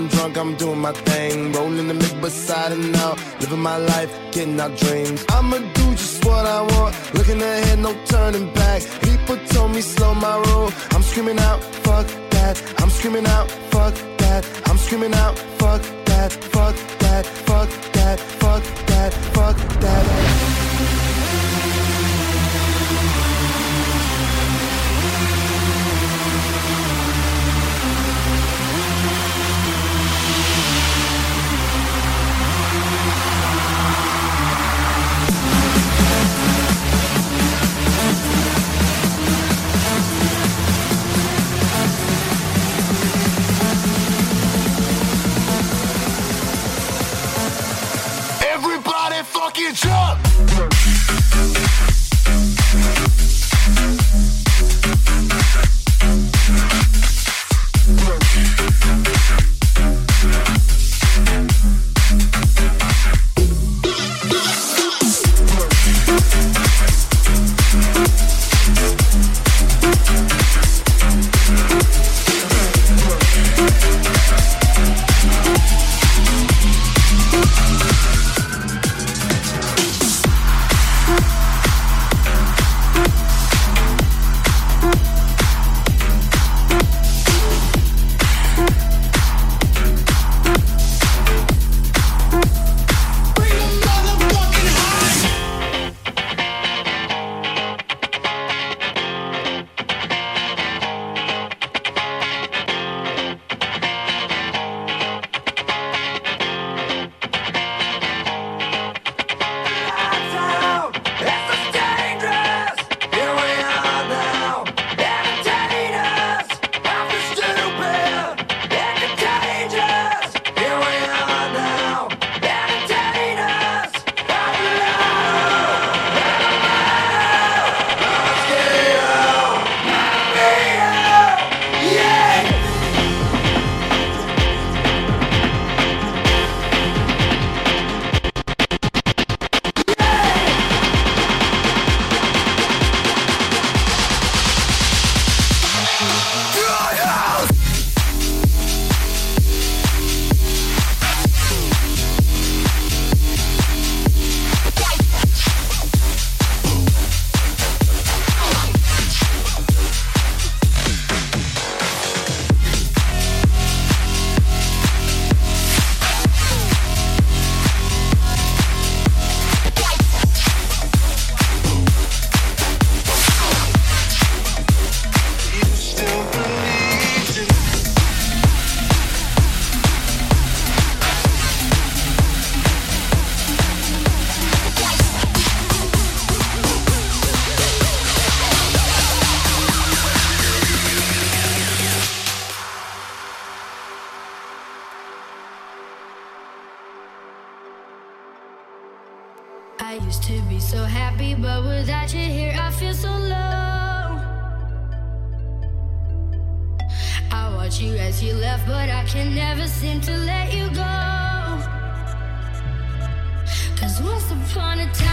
I'm drunk, I'm doing my thing. Rolling the mix beside and now, living my life, getting out dreams. I'ma do just what I want, looking ahead, no turning back. People told me slow my roll, I'm screaming out, fuck that. I'm screaming out, fuck that. I'm screaming out, fuck that, fuck that, fuck that. On a time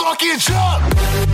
fucking jump.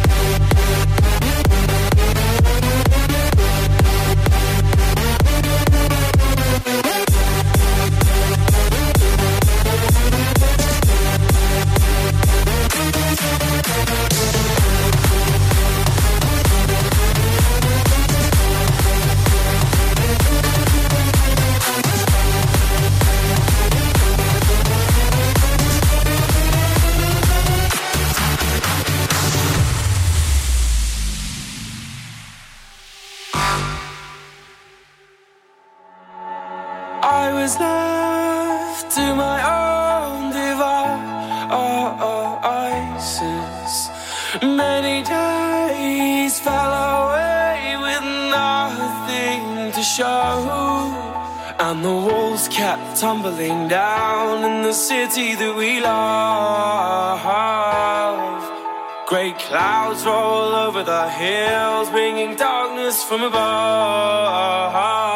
I was left to my own devices. Oh, oh, Many days fell away with nothing to show. And the walls kept tumbling down in the city that we love. Great clouds roll over the hills, bringing darkness from above.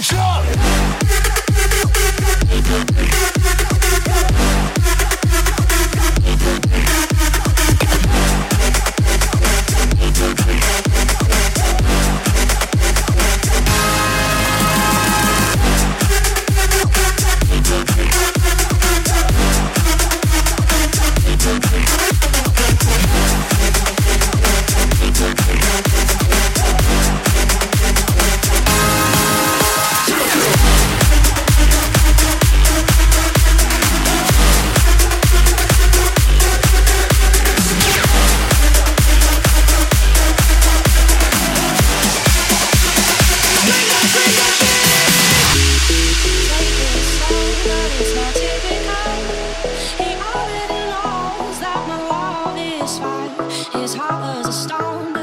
It's up. His heart was a stone.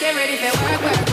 Get ready for work, work.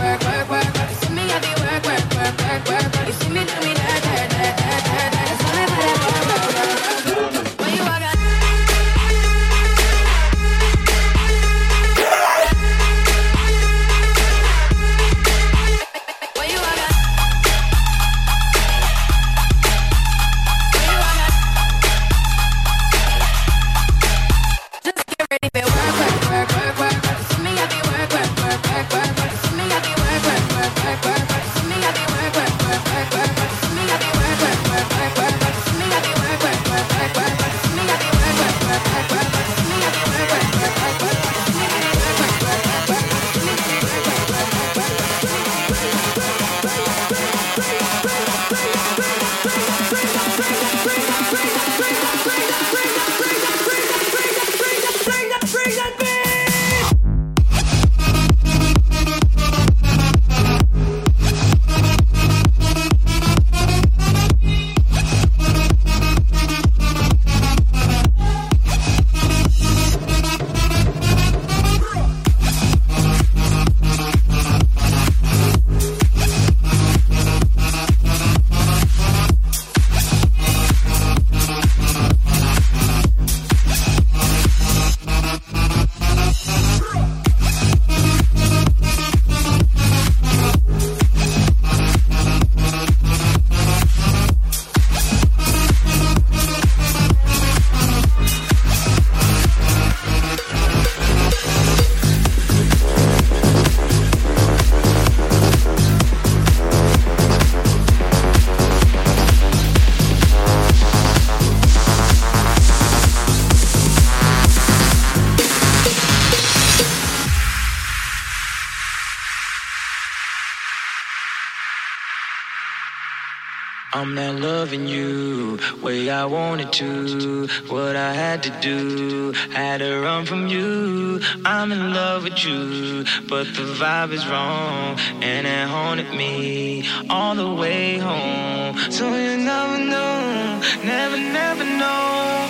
I'm not loving you way I wanted to. What I had to do, had to run from you. I'm in love with you, but the vibe is wrong, and it haunted me all the way home. So you never know, never, never know,